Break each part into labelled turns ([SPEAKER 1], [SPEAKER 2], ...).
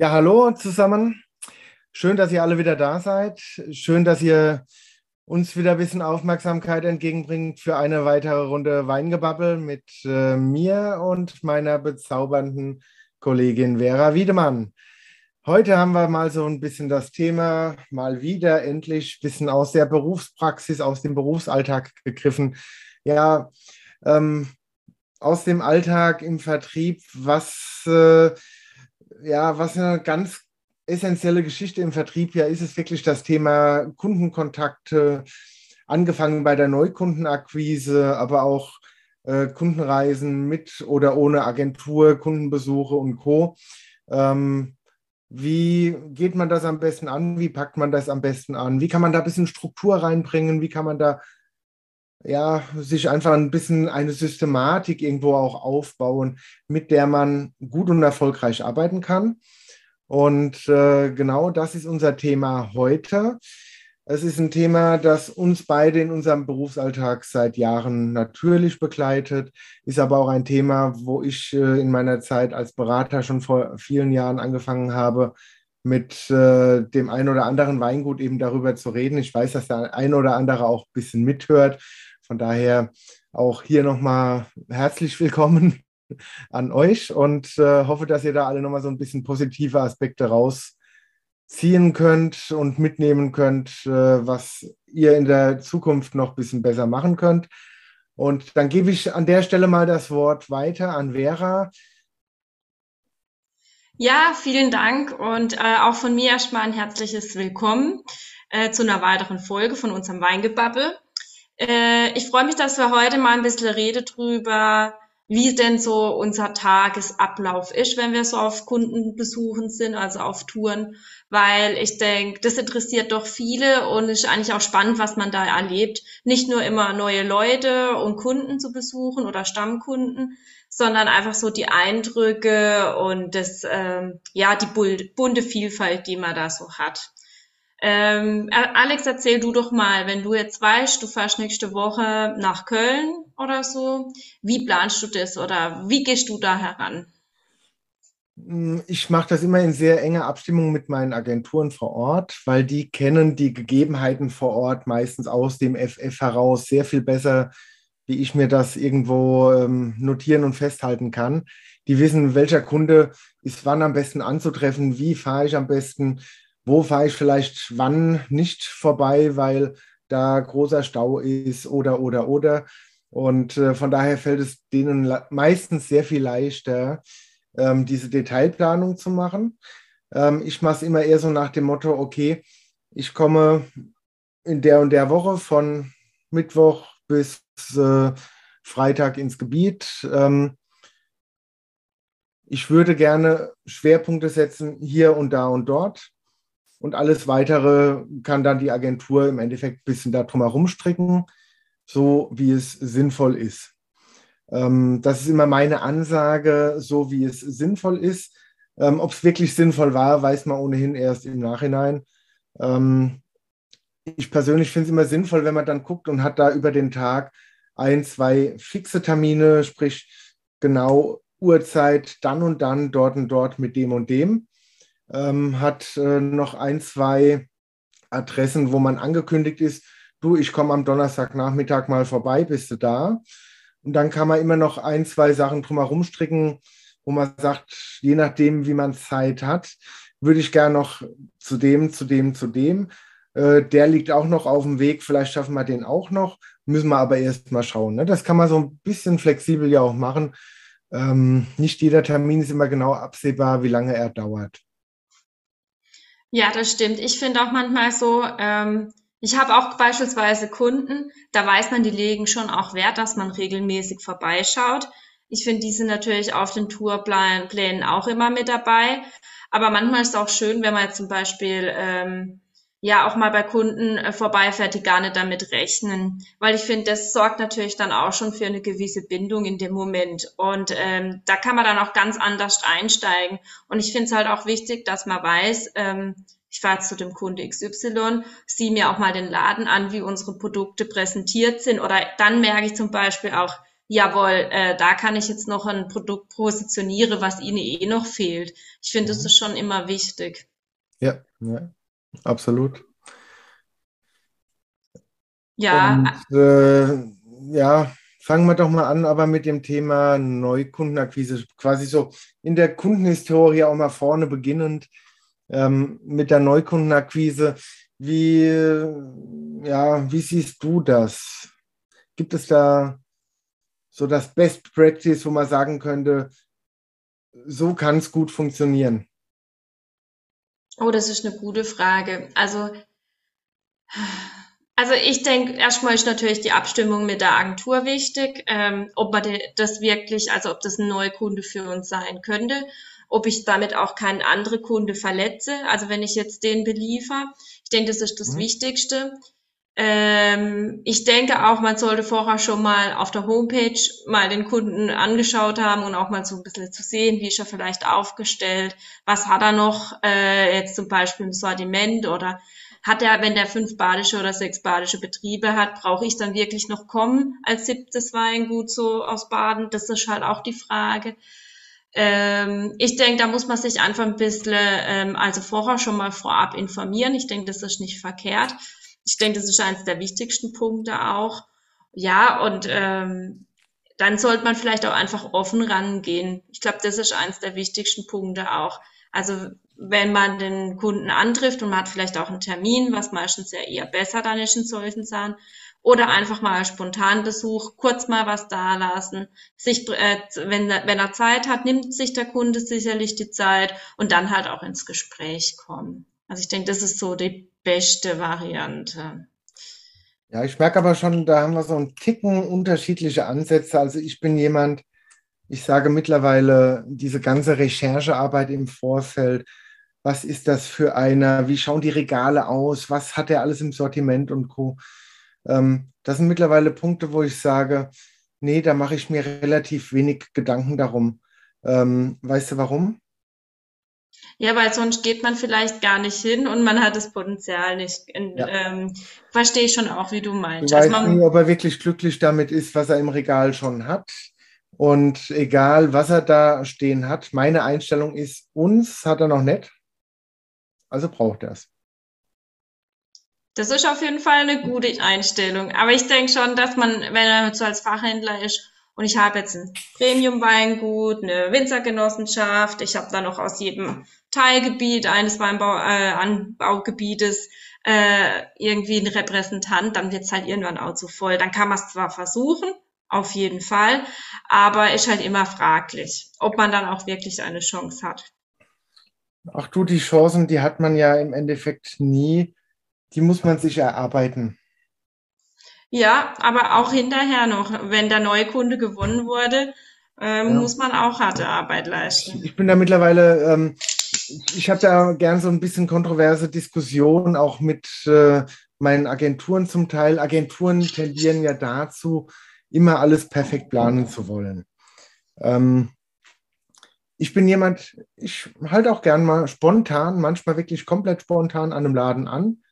[SPEAKER 1] Ja, hallo zusammen. Schön, dass ihr alle wieder da seid. Schön, dass ihr uns wieder ein bisschen Aufmerksamkeit entgegenbringt für eine weitere Runde Weingebabbel mit äh, mir und meiner bezaubernden Kollegin Vera Wiedemann. Heute haben wir mal so ein bisschen das Thema, mal wieder endlich ein bisschen aus der Berufspraxis, aus dem Berufsalltag gegriffen. Ja, ähm, aus dem Alltag im Vertrieb, was äh, ja, was eine ganz essentielle Geschichte im Vertrieb ja ist, ist wirklich das Thema Kundenkontakte, angefangen bei der Neukundenakquise, aber auch äh, Kundenreisen mit oder ohne Agentur, Kundenbesuche und Co. Ähm, wie geht man das am besten an? Wie packt man das am besten an? Wie kann man da ein bisschen Struktur reinbringen? Wie kann man da ja, sich einfach ein bisschen eine Systematik irgendwo auch aufbauen, mit der man gut und erfolgreich arbeiten kann. Und äh, genau das ist unser Thema heute. Es ist ein Thema, das uns beide in unserem Berufsalltag seit Jahren natürlich begleitet, ist aber auch ein Thema, wo ich äh, in meiner Zeit als Berater schon vor vielen Jahren angefangen habe, mit äh, dem einen oder anderen Weingut eben darüber zu reden. Ich weiß, dass der ein oder andere auch ein bisschen mithört von daher auch hier nochmal herzlich willkommen an euch und äh, hoffe, dass ihr da alle nochmal so ein bisschen positive Aspekte rausziehen könnt und mitnehmen könnt, äh, was ihr in der Zukunft noch ein bisschen besser machen könnt. Und dann gebe ich an der Stelle mal das Wort weiter an Vera.
[SPEAKER 2] Ja, vielen Dank und äh, auch von mir erstmal ein herzliches Willkommen äh, zu einer weiteren Folge von unserem Weingebabbel. Äh, ich freue mich, dass wir heute mal ein bisschen reden drüber, wie denn so unser Tagesablauf ist, wenn wir so auf Kundenbesuchen sind, also auf Touren, weil ich denke, das interessiert doch viele und ist eigentlich auch spannend, was man da erlebt. Nicht nur immer neue Leute und Kunden zu besuchen oder Stammkunden, sondern einfach so die Eindrücke und das, ähm, ja, die bunte Vielfalt, die man da so hat. Ähm, Alex, erzähl du doch mal, wenn du jetzt weißt, du fährst nächste Woche nach Köln oder so, wie planst du das oder wie gehst du da heran?
[SPEAKER 1] Hm, ich mache das immer in sehr enger Abstimmung mit meinen Agenturen vor Ort, weil die kennen die Gegebenheiten vor Ort meistens aus dem FF heraus sehr viel besser, wie ich mir das irgendwo ähm, notieren und festhalten kann. Die wissen, welcher Kunde ist wann am besten anzutreffen, wie fahre ich am besten, wo fahre ich vielleicht wann nicht vorbei, weil da großer Stau ist oder, oder, oder. Und äh, von daher fällt es denen meistens sehr viel leichter, ähm, diese Detailplanung zu machen. Ähm, ich mache es immer eher so nach dem Motto, okay, ich komme in der und der Woche von Mittwoch bis äh, Freitag ins Gebiet. Ähm, ich würde gerne Schwerpunkte setzen hier und da und dort. Und alles Weitere kann dann die Agentur im Endeffekt ein bisschen darum herumstricken, so wie es sinnvoll ist. Ähm, das ist immer meine Ansage, so wie es sinnvoll ist. Ähm, Ob es wirklich sinnvoll war, weiß man ohnehin erst im Nachhinein. Ähm, ich persönlich finde es immer sinnvoll, wenn man dann guckt und hat da über den Tag ein, zwei fixe Termine, sprich genau Uhrzeit, dann und dann, dort und dort mit dem und dem ähm, hat äh, noch ein, zwei Adressen, wo man angekündigt ist, du, ich komme am Donnerstagnachmittag mal vorbei, bist du da? Und dann kann man immer noch ein, zwei Sachen drumherum stricken, wo man sagt, je nachdem, wie man Zeit hat, würde ich gerne noch zu dem, zu dem, zu dem. Äh, der liegt auch noch auf dem Weg, vielleicht schaffen wir den auch noch, müssen wir aber erst mal schauen. Ne? Das kann man so ein bisschen flexibel ja auch machen. Ähm, nicht jeder Termin ist immer genau absehbar, wie lange er dauert.
[SPEAKER 2] Ja, das stimmt. Ich finde auch manchmal so, ähm, ich habe auch beispielsweise Kunden, da weiß man, die legen schon auch Wert, dass man regelmäßig vorbeischaut. Ich finde, die sind natürlich auf den Tourplänen auch immer mit dabei. Aber manchmal ist es auch schön, wenn man jetzt zum Beispiel ähm, ja auch mal bei Kunden äh, vorbeifährt, die gar nicht damit rechnen. Weil ich finde, das sorgt natürlich dann auch schon für eine gewisse Bindung in dem Moment. Und ähm, da kann man dann auch ganz anders einsteigen. Und ich finde es halt auch wichtig, dass man weiß, ähm, ich fahre zu dem Kunde XY, sieh mir auch mal den Laden an, wie unsere Produkte präsentiert sind. Oder dann merke ich zum Beispiel auch, jawohl, äh, da kann ich jetzt noch ein Produkt positionieren, was ihnen eh noch fehlt. Ich finde, das mhm. ist schon immer wichtig.
[SPEAKER 1] Ja, ja absolut.
[SPEAKER 2] Ja.
[SPEAKER 1] Und, äh, ja, fangen wir doch mal an, aber mit dem Thema Neukundenakquise, quasi so in der Kundenhistorie auch mal vorne beginnend ähm, mit der Neukundenakquise. Wie, ja, wie siehst du das? Gibt es da so das Best Practice, wo man sagen könnte, so kann es gut funktionieren?
[SPEAKER 2] Oh, das ist eine gute Frage. Also, also ich denke, erstmal ist natürlich die Abstimmung mit der Agentur wichtig, ähm, ob man das wirklich, also ob das ein neuer Kunde für uns sein könnte, ob ich damit auch keinen anderen Kunde verletze, also wenn ich jetzt den beliefer. Ich denke, das ist das mhm. Wichtigste. Ähm, ich denke auch, man sollte vorher schon mal auf der Homepage mal den Kunden angeschaut haben und auch mal so ein bisschen zu sehen, wie ist er vielleicht aufgestellt, was hat er noch äh, jetzt zum Beispiel im Sortiment oder hat er, wenn der fünf badische oder sechs badische Betriebe hat, brauche ich dann wirklich noch kommen als siebtes Weingut so aus Baden? Das ist halt auch die Frage. Ähm, ich denke, da muss man sich einfach ein bisschen, ähm, also vorher schon mal vorab informieren. Ich denke, das ist nicht verkehrt ich denke, das ist eines der wichtigsten Punkte auch. Ja, und ähm, dann sollte man vielleicht auch einfach offen rangehen. Ich glaube, das ist eines der wichtigsten Punkte auch. Also wenn man den Kunden antrifft und man hat vielleicht auch einen Termin, was meistens ja eher besser dann ist in solchen Sachen, oder einfach mal spontan Besuch, kurz mal was da lassen. Sich, äh, wenn, wenn er Zeit hat, nimmt sich der Kunde sicherlich die Zeit und dann halt auch ins Gespräch kommen. Also ich denke, das ist so die beste Variante.
[SPEAKER 1] Ja, ich merke aber schon, da haben wir so einen Ticken unterschiedliche Ansätze. Also ich bin jemand, ich sage mittlerweile, diese ganze Recherchearbeit im Vorfeld, was ist das für einer, wie schauen die Regale aus, was hat er alles im Sortiment und Co. Ähm, das sind mittlerweile Punkte, wo ich sage, nee, da mache ich mir relativ wenig Gedanken darum. Ähm, weißt du warum?
[SPEAKER 2] Ja, weil sonst geht man vielleicht gar nicht hin und man hat das Potenzial nicht. Ja. Ähm, Verstehe ich schon auch, wie du meinst.
[SPEAKER 1] Du also weißt nie, ob er wirklich glücklich damit ist, was er im Regal schon hat. Und egal, was er da stehen hat, meine Einstellung ist, uns hat er noch nicht. Also braucht er es.
[SPEAKER 2] Das ist auf jeden Fall eine gute Einstellung. Aber ich denke schon, dass man, wenn er so als Fachhändler ist, und ich habe jetzt ein Premium-Weingut, eine Winzergenossenschaft. Ich habe da noch aus jedem Teilgebiet eines Weinbaugebietes äh, irgendwie einen Repräsentant. Dann wird es halt irgendwann auch zu voll. Dann kann man es zwar versuchen, auf jeden Fall, aber ist halt immer fraglich, ob man dann auch wirklich eine Chance hat.
[SPEAKER 1] Ach du, die Chancen, die hat man ja im Endeffekt nie. Die muss man sich erarbeiten.
[SPEAKER 2] Ja, aber auch hinterher noch, wenn der neue Kunde gewonnen wurde, ähm, ja. muss man auch harte Arbeit leisten.
[SPEAKER 1] Ich bin da mittlerweile, ähm, ich habe da gern so ein bisschen kontroverse Diskussionen auch mit äh, meinen Agenturen zum Teil. Agenturen tendieren ja dazu, immer alles perfekt planen zu wollen. Ähm, ich bin jemand, ich halte auch gern mal spontan, manchmal wirklich komplett spontan an einem Laden an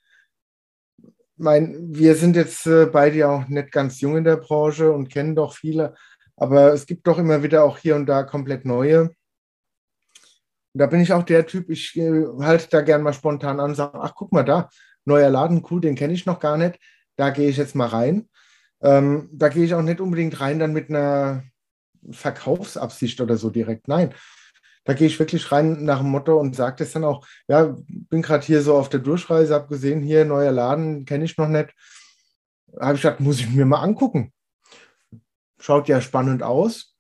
[SPEAKER 1] mein, wir sind jetzt äh, beide ja auch nicht ganz jung in der Branche und kennen doch viele, aber es gibt doch immer wieder auch hier und da komplett neue. Und da bin ich auch der Typ, ich äh, halte da gern mal spontan an und sage, ach guck mal da, neuer Laden, cool, den kenne ich noch gar nicht, da gehe ich jetzt mal rein. Ähm, da gehe ich auch nicht unbedingt rein dann mit einer Verkaufsabsicht oder so direkt. Nein, da gehe ich wirklich rein nach dem Motto und sage das dann auch, ja, bin gerade hier so auf der Durchreise, habe gesehen, hier neuer Laden, kenne ich noch nicht. Habe ich gesagt, muss ich mir mal angucken. Schaut ja spannend aus.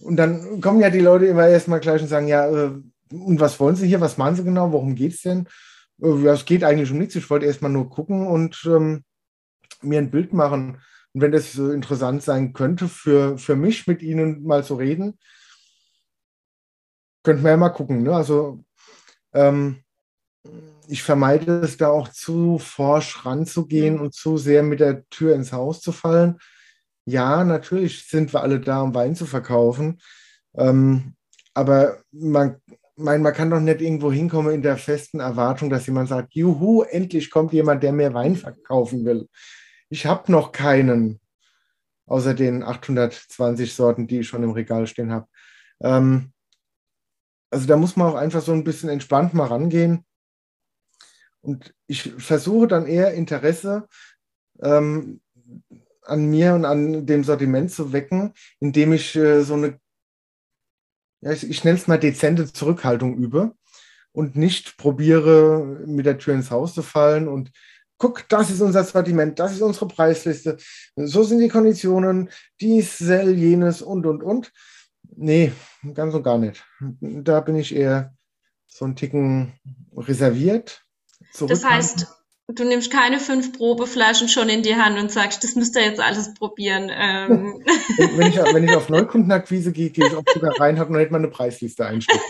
[SPEAKER 1] Und dann kommen ja die Leute immer erstmal gleich und sagen, ja, äh, und was wollen Sie hier? Was machen Sie genau? Worum geht es denn? Äh, ja, es geht eigentlich um nichts. Ich wollte erstmal nur gucken und ähm, mir ein Bild machen. Und wenn das interessant sein könnte, für, für mich mit Ihnen mal zu reden, könnten wir ja mal gucken. Ne? Also ähm, ich vermeide es da auch zu forsch ranzugehen und zu sehr mit der Tür ins Haus zu fallen. Ja, natürlich sind wir alle da, um Wein zu verkaufen. Ähm, aber man, mein, man kann doch nicht irgendwo hinkommen in der festen Erwartung, dass jemand sagt, juhu, endlich kommt jemand, der mehr Wein verkaufen will. Ich habe noch keinen. außer den 820 Sorten, die ich schon im Regal stehen habe. Ähm, also da muss man auch einfach so ein bisschen entspannt mal rangehen. Und ich versuche dann eher Interesse ähm, an mir und an dem Sortiment zu wecken, indem ich äh, so eine, ja, ich, ich nenne es mal dezente Zurückhaltung übe und nicht probiere, mit der Tür ins Haus zu fallen und guck, das ist unser Sortiment, das ist unsere Preisliste, so sind die Konditionen, dies, sell, jenes und, und, und. Nee, ganz und gar nicht. Da bin ich eher so ein Ticken reserviert.
[SPEAKER 2] Das heißt, du nimmst keine fünf Probeflaschen schon in die Hand und sagst, das müsst ihr jetzt alles probieren. Ähm.
[SPEAKER 1] wenn, ich, wenn ich auf Neukundenakquise gehe, gehe ich auch sogar rein, habe noch nicht mal eine Preisliste einstellen.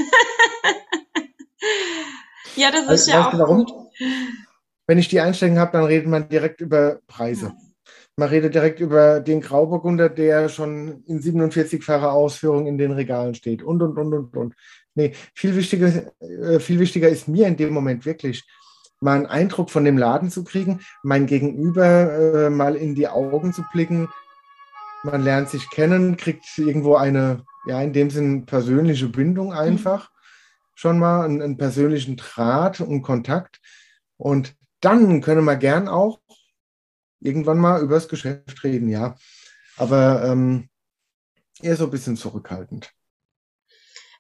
[SPEAKER 2] ja, das ist also, ja auch warum? gut.
[SPEAKER 1] Wenn ich die Einstellung habe, dann redet man direkt über Preise. Man redet direkt über den Grauburgunder, der schon in 47-facher Ausführung in den Regalen steht und, und, und, und, und. Nee, viel wichtiger, äh, viel wichtiger ist mir in dem Moment wirklich, mal einen Eindruck von dem Laden zu kriegen, mein Gegenüber äh, mal in die Augen zu blicken. Man lernt sich kennen, kriegt irgendwo eine, ja, in dem Sinn persönliche Bindung einfach. Mhm. Schon mal einen, einen persönlichen Draht und Kontakt. Und dann können wir gern auch irgendwann mal über das Geschäft reden, ja. Aber ähm, eher so ein bisschen zurückhaltend.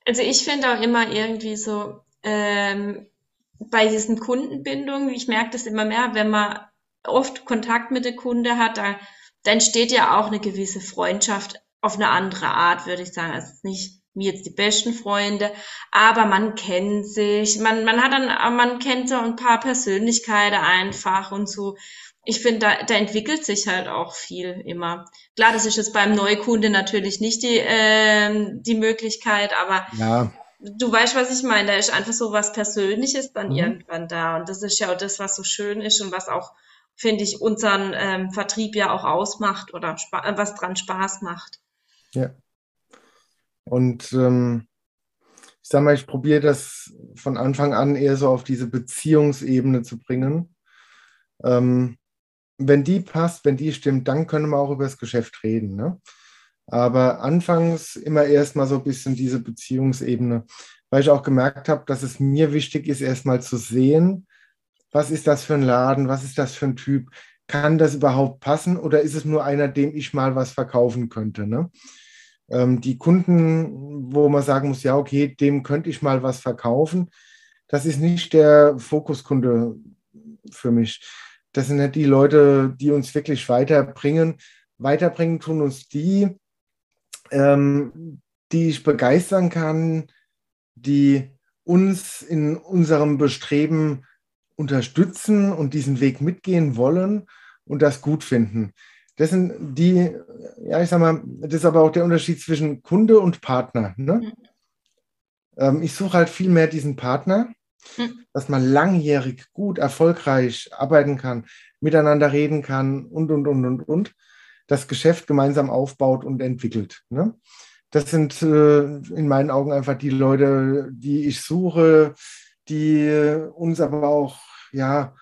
[SPEAKER 2] Also ich finde auch immer irgendwie so ähm, bei diesen Kundenbindungen, ich merke das immer mehr, wenn man oft Kontakt mit der Kunde hat, da, da entsteht ja auch eine gewisse Freundschaft auf eine andere Art, würde ich sagen. Also nicht wie jetzt die besten Freunde, aber man kennt sich, man, man hat dann, man kennt so ein paar Persönlichkeiten einfach und so. Ich finde, da, da entwickelt sich halt auch viel immer. Klar, das ist jetzt beim Neukunde natürlich nicht die, äh, die Möglichkeit, aber ja. du weißt, was ich meine. Da ist einfach so was Persönliches dann mhm. irgendwann da. Und das ist ja auch das, was so schön ist und was auch, finde ich, unseren ähm, Vertrieb ja auch ausmacht oder was dran Spaß macht.
[SPEAKER 1] Ja. Und ähm, ich sage mal, ich probiere das von Anfang an eher so auf diese Beziehungsebene zu bringen. Ähm, wenn die passt, wenn die stimmt, dann können wir auch über das Geschäft reden. Ne? Aber anfangs immer erstmal so ein bisschen diese Beziehungsebene, weil ich auch gemerkt habe, dass es mir wichtig ist, erstmal zu sehen, was ist das für ein Laden, was ist das für ein Typ, kann das überhaupt passen oder ist es nur einer, dem ich mal was verkaufen könnte? Ne? Ähm, die Kunden, wo man sagen muss, ja, okay, dem könnte ich mal was verkaufen, das ist nicht der Fokuskunde für mich. Das sind nicht die Leute, die uns wirklich weiterbringen. Weiterbringen tun uns die, ähm, die ich begeistern kann, die uns in unserem Bestreben unterstützen und diesen Weg mitgehen wollen und das gut finden. Das sind die, ja, ich sag mal, das ist aber auch der Unterschied zwischen Kunde und Partner. Ne? Mhm. Ähm, ich suche halt viel mehr diesen Partner, mhm. dass man langjährig, gut, erfolgreich arbeiten kann, miteinander reden kann und, und, und, und, und, das Geschäft gemeinsam aufbaut und entwickelt. Ne? Das sind äh, in meinen Augen einfach die Leute, die ich suche, die uns aber auch, ja,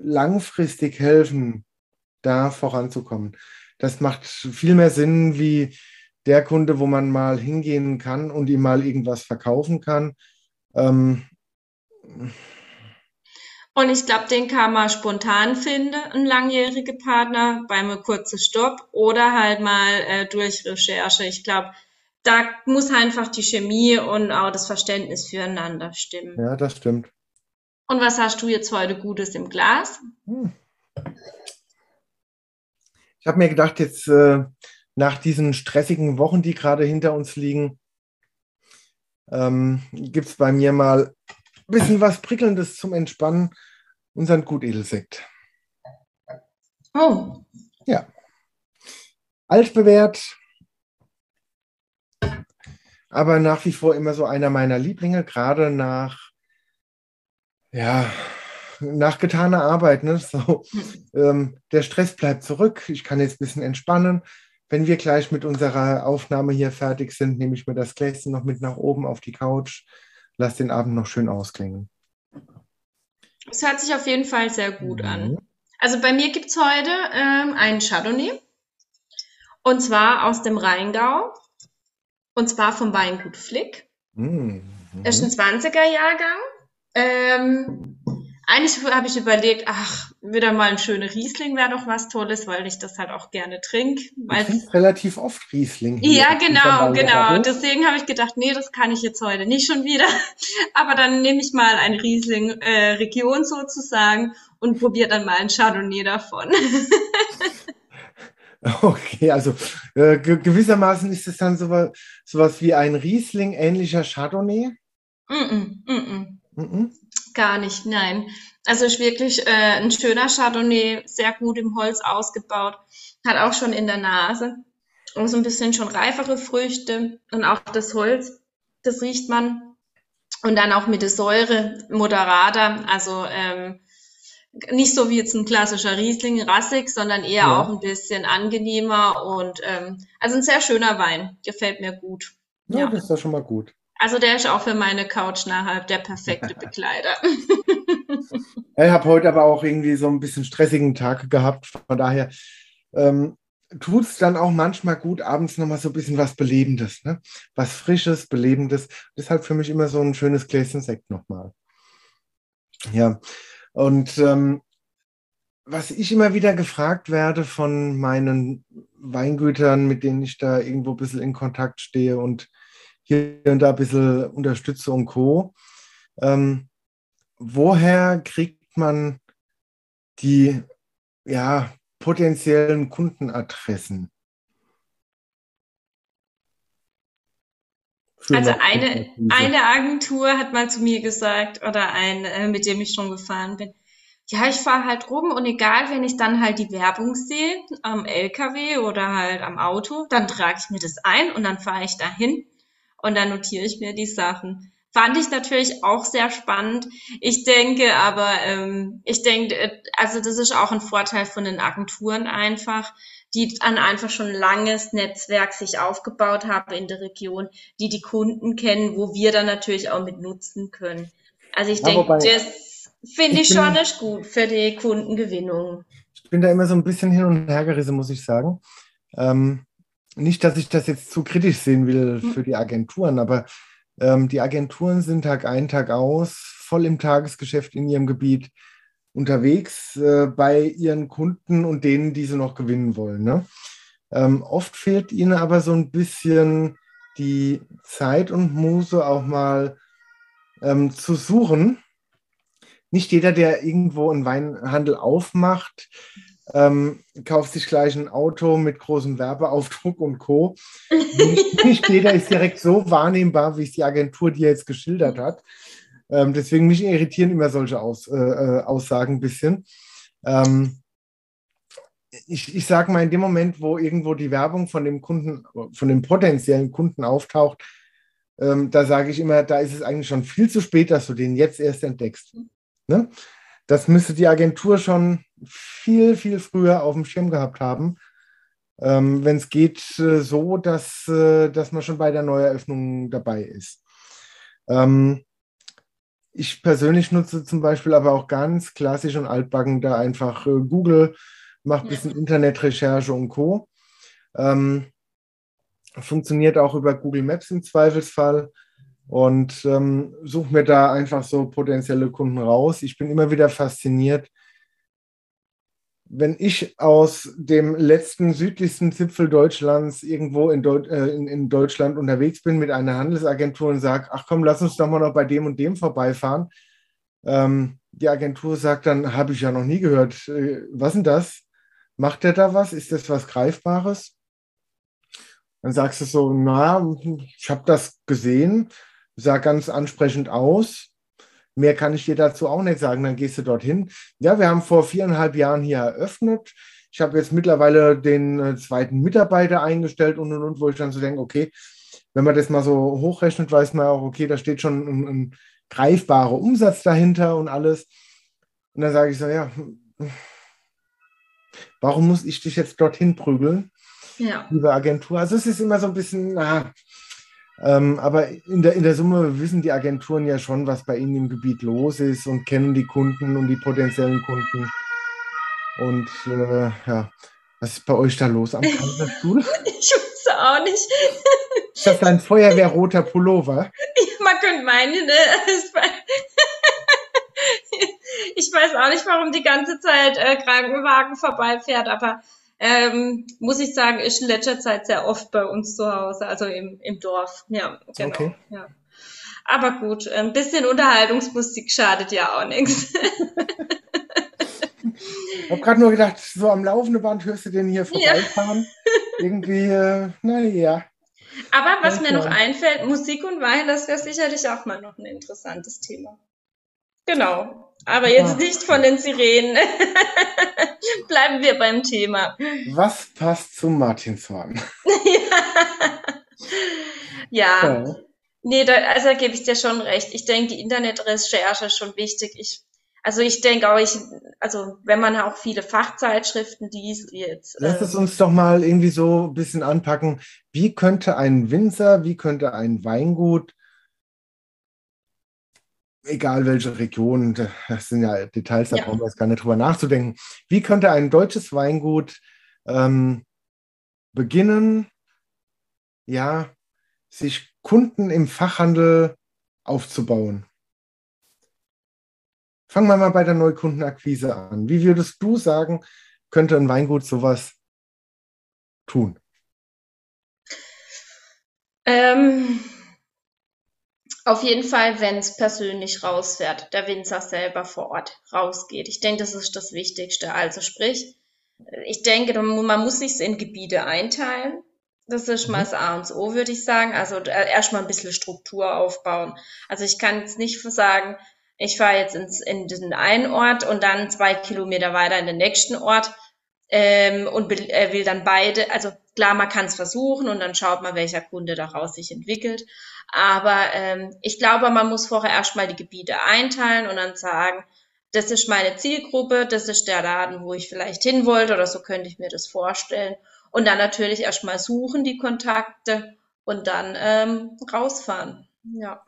[SPEAKER 1] langfristig helfen, da voranzukommen. Das macht viel mehr Sinn wie der Kunde, wo man mal hingehen kann und ihm mal irgendwas verkaufen kann. Ähm,
[SPEAKER 2] und ich glaube, den kann man spontan finden, einen langjährigen Partner, beim kurzen Stopp oder halt mal äh, durch Recherche. Ich glaube, da muss einfach die Chemie und auch das Verständnis füreinander stimmen.
[SPEAKER 1] Ja, das stimmt.
[SPEAKER 2] Und was hast du jetzt heute Gutes im Glas? Hm.
[SPEAKER 1] Ich habe mir gedacht, jetzt äh, nach diesen stressigen Wochen, die gerade hinter uns liegen, ähm, gibt es bei mir mal ein bisschen was Prickelndes zum Entspannen, unseren Gutedelsekt.
[SPEAKER 2] Oh.
[SPEAKER 1] Ja. Altbewährt, aber nach wie vor immer so einer meiner Lieblinge, gerade nach ja, nach getaner Arbeit. Ne? So, ähm, der Stress bleibt zurück. Ich kann jetzt ein bisschen entspannen. Wenn wir gleich mit unserer Aufnahme hier fertig sind, nehme ich mir das Gläschen noch mit nach oben auf die Couch. Lass den Abend noch schön ausklingen.
[SPEAKER 2] Es hört sich auf jeden Fall sehr gut mhm. an. Also bei mir gibt es heute ähm, einen Chardonnay. Und zwar aus dem Rheingau. Und zwar vom Weingut Flick. Mhm. Ist ein 20er-Jahrgang. Ähm, eigentlich habe ich überlegt, ach, wieder mal ein schöner Riesling wäre doch was Tolles, weil ich das halt auch gerne trinke.
[SPEAKER 1] Ich relativ oft Riesling.
[SPEAKER 2] Ja, genau, genau. Deswegen habe ich gedacht, nee, das kann ich jetzt heute nicht schon wieder. Aber dann nehme ich mal eine Riesling-Region äh, sozusagen und probiere dann mal ein Chardonnay davon.
[SPEAKER 1] Okay, also äh, gewissermaßen ist es dann sowas, sowas wie ein Riesling ähnlicher Chardonnay? Mm -mm,
[SPEAKER 2] mm -mm. Gar nicht, nein. Also ist wirklich äh, ein schöner Chardonnay, sehr gut im Holz ausgebaut, hat auch schon in der Nase und so ein bisschen schon reifere Früchte und auch das Holz, das riecht man. Und dann auch mit der Säure moderater, also ähm, nicht so wie jetzt ein klassischer Riesling rassig, sondern eher ja. auch ein bisschen angenehmer und ähm, also ein sehr schöner Wein, gefällt mir gut.
[SPEAKER 1] Ja, ja. das ist doch schon mal gut.
[SPEAKER 2] Also der ist auch für meine Couch nachher der perfekte Begleiter.
[SPEAKER 1] ich habe heute aber auch irgendwie so ein bisschen stressigen Tag gehabt. Von daher ähm, tut es dann auch manchmal gut, abends nochmal so ein bisschen was Belebendes, ne? was Frisches, Belebendes. Deshalb für mich immer so ein schönes Gläschen Sekt nochmal. Ja, und ähm, was ich immer wieder gefragt werde von meinen Weingütern, mit denen ich da irgendwo ein bisschen in Kontakt stehe und hier und da ein bisschen unterstütze und Co. Ähm, woher kriegt man die ja, potenziellen Kundenadressen?
[SPEAKER 2] Also eine, eine Agentur hat mal zu mir gesagt, oder ein, äh, mit dem ich schon gefahren bin, ja, ich fahre halt rum und egal, wenn ich dann halt die Werbung sehe am LKW oder halt am Auto, dann trage ich mir das ein und dann fahre ich dahin und dann notiere ich mir die Sachen. Fand ich natürlich auch sehr spannend. Ich denke aber, ähm, ich denke, äh, also das ist auch ein Vorteil von den Agenturen einfach, die dann einfach schon ein langes Netzwerk sich aufgebaut haben in der Region, die die Kunden kennen, wo wir dann natürlich auch mit nutzen können. Also ich ja, denke, das finde ich, ich schon nicht gut für die Kundengewinnung.
[SPEAKER 1] Ich bin da immer so ein bisschen hin und her gerissen, muss ich sagen. Ähm, nicht, dass ich das jetzt zu kritisch sehen will hm. für die Agenturen, aber ähm, die Agenturen sind Tag ein, Tag aus, voll im Tagesgeschäft in ihrem Gebiet unterwegs äh, bei ihren Kunden und denen, die sie noch gewinnen wollen. Ne? Ähm, oft fehlt ihnen aber so ein bisschen die Zeit und Muse auch mal ähm, zu suchen. Nicht jeder, der irgendwo einen Weinhandel aufmacht, ähm, kauft sich gleich ein Auto mit großem Werbeaufdruck und Co. Nicht, jeder ist direkt so wahrnehmbar, wie es die Agentur dir jetzt geschildert hat. Ähm, deswegen mich irritieren immer solche Aus, äh, äh Aussagen ein bisschen. Ähm, ich, ich sage mal, in dem Moment, wo irgendwo die Werbung von dem Kunden, von dem potenziellen Kunden auftaucht, ähm, da sage ich immer, da ist es eigentlich schon viel zu spät, dass du den jetzt erst entdeckst. Ne? Das müsste die Agentur schon viel, viel früher auf dem Schirm gehabt haben. Ähm, Wenn es geht, äh, so, dass, äh, dass man schon bei der Neueröffnung dabei ist. Ähm, ich persönlich nutze zum Beispiel aber auch ganz klassisch und altbacken da einfach äh, Google, mache ein bisschen ja. Internetrecherche und Co. Ähm, funktioniert auch über Google Maps im Zweifelsfall und ähm, suche mir da einfach so potenzielle Kunden raus. Ich bin immer wieder fasziniert, wenn ich aus dem letzten südlichsten Zipfel Deutschlands irgendwo in, Deut äh, in, in, Deutschland unterwegs bin mit einer Handelsagentur und sage, ach komm, lass uns doch mal noch bei dem und dem vorbeifahren. Ähm, die Agentur sagt dann, habe ich ja noch nie gehört. Äh, was denn das? Macht der da was? Ist das was Greifbares? Dann sagst du so, na, ich habe das gesehen, sah ganz ansprechend aus. Mehr kann ich dir dazu auch nicht sagen. Dann gehst du dorthin. Ja, wir haben vor viereinhalb Jahren hier eröffnet. Ich habe jetzt mittlerweile den äh, zweiten Mitarbeiter eingestellt und und und, wo ich dann so denke, okay, wenn man das mal so hochrechnet, weiß man auch, okay, da steht schon ein, ein greifbarer Umsatz dahinter und alles. Und dann sage ich so, ja, warum muss ich dich jetzt dorthin prügeln, ja. liebe Agentur? Also es ist immer so ein bisschen, na, ähm, aber in der, in der Summe wissen die Agenturen ja schon, was bei ihnen im Gebiet los ist und kennen die Kunden und die potenziellen Kunden. Und äh, ja, Was ist bei euch da los am Kaiserstuhl?
[SPEAKER 2] ich weiß auch nicht.
[SPEAKER 1] Ist das ein feuerwehrroter Pullover?
[SPEAKER 2] Man könnte meinen, ne? ich weiß auch nicht, warum die ganze Zeit äh, Krankenwagen vorbeifährt, aber ähm, muss ich sagen, ist in letzter Zeit sehr oft bei uns zu Hause, also im, im Dorf. Ja, genau. Okay. Ja. Aber gut, ein bisschen Unterhaltungsmusik schadet ja auch nichts.
[SPEAKER 1] Ich habe gerade nur gedacht, so am laufenden Band hörst du den hier vorbeifahren. Ja. Irgendwie, äh, naja.
[SPEAKER 2] Aber was mir noch einfällt, Musik und Wein, das wäre sicherlich auch mal noch ein interessantes Thema. Genau. Aber jetzt ja. nicht von den Sirenen. Bleiben wir beim Thema.
[SPEAKER 1] Was passt zum Martinshorn?
[SPEAKER 2] ja. ja. Nee, da, also da gebe ich dir schon recht. Ich denke, die Internetrecherche ist schon wichtig. Ich, also ich denke auch, ich, also wenn man auch viele Fachzeitschriften liest, wie jetzt.
[SPEAKER 1] Lass es ähm, uns doch mal irgendwie so ein bisschen anpacken. Wie könnte ein Winzer, wie könnte ein Weingut egal welche Region, das sind ja Details, da ja. brauchen wir jetzt gar nicht drüber nachzudenken. Wie könnte ein deutsches Weingut ähm, beginnen, ja, sich Kunden im Fachhandel aufzubauen? Fangen wir mal bei der Neukundenakquise an. Wie würdest du sagen, könnte ein Weingut sowas tun?
[SPEAKER 2] Ähm, auf jeden Fall, wenn es persönlich rausfährt, der Winzer selber vor Ort rausgeht. Ich denke, das ist das Wichtigste. Also sprich, ich denke, man muss sich in Gebiete einteilen. Das ist mal mhm. das A und O, würde ich sagen. Also äh, erstmal ein bisschen Struktur aufbauen. Also ich kann jetzt nicht sagen, ich fahre jetzt ins, in den einen Ort und dann zwei Kilometer weiter in den nächsten Ort ähm, und äh, will dann beide. Also klar, man kann es versuchen und dann schaut man, welcher Kunde daraus sich entwickelt. Aber ähm, ich glaube, man muss vorher erstmal die Gebiete einteilen und dann sagen, das ist meine Zielgruppe, das ist der Laden, wo ich vielleicht hin wollte oder so könnte ich mir das vorstellen. Und dann natürlich erstmal suchen die Kontakte und dann ähm, rausfahren. Ja.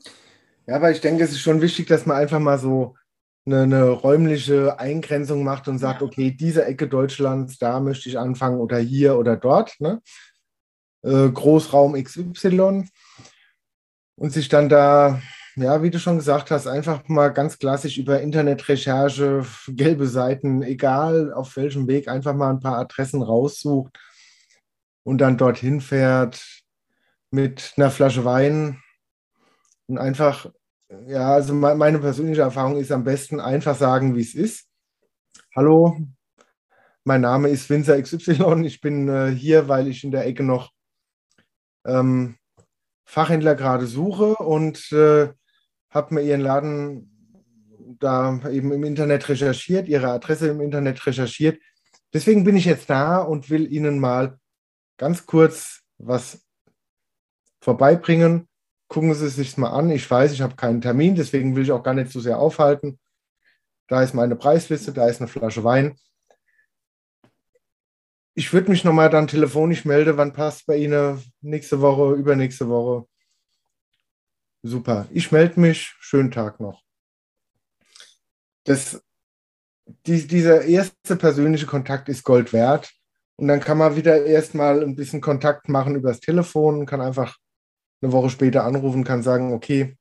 [SPEAKER 1] Ja, aber ich denke, es ist schon wichtig, dass man einfach mal so eine, eine räumliche Eingrenzung macht und sagt, ja. okay, diese Ecke Deutschlands, da möchte ich anfangen oder hier oder dort. Ne? Äh, Großraum XY und sich dann da, ja, wie du schon gesagt hast, einfach mal ganz klassisch über Internetrecherche, gelbe Seiten, egal auf welchem Weg, einfach mal ein paar Adressen raussucht und dann dorthin fährt mit einer Flasche Wein und einfach, ja, also meine persönliche Erfahrung ist am besten einfach sagen, wie es ist. Hallo, mein Name ist Winzer XY. Ich bin äh, hier, weil ich in der Ecke noch ähm, Fachhändler gerade suche und äh, habe mir ihren Laden da eben im Internet recherchiert, ihre Adresse im Internet recherchiert. Deswegen bin ich jetzt da und will Ihnen mal ganz kurz was vorbeibringen. Gucken Sie es sich mal an. Ich weiß, ich habe keinen Termin, deswegen will ich auch gar nicht so sehr aufhalten. Da ist meine Preisliste, da ist eine Flasche Wein. Ich würde mich nochmal dann telefonisch melden, wann passt bei Ihnen nächste Woche, übernächste Woche. Super. Ich melde mich. Schönen Tag noch. Das, die, dieser erste persönliche Kontakt ist Gold wert. Und dann kann man wieder erstmal ein bisschen Kontakt machen übers Telefon, kann einfach eine Woche später anrufen, kann sagen, okay,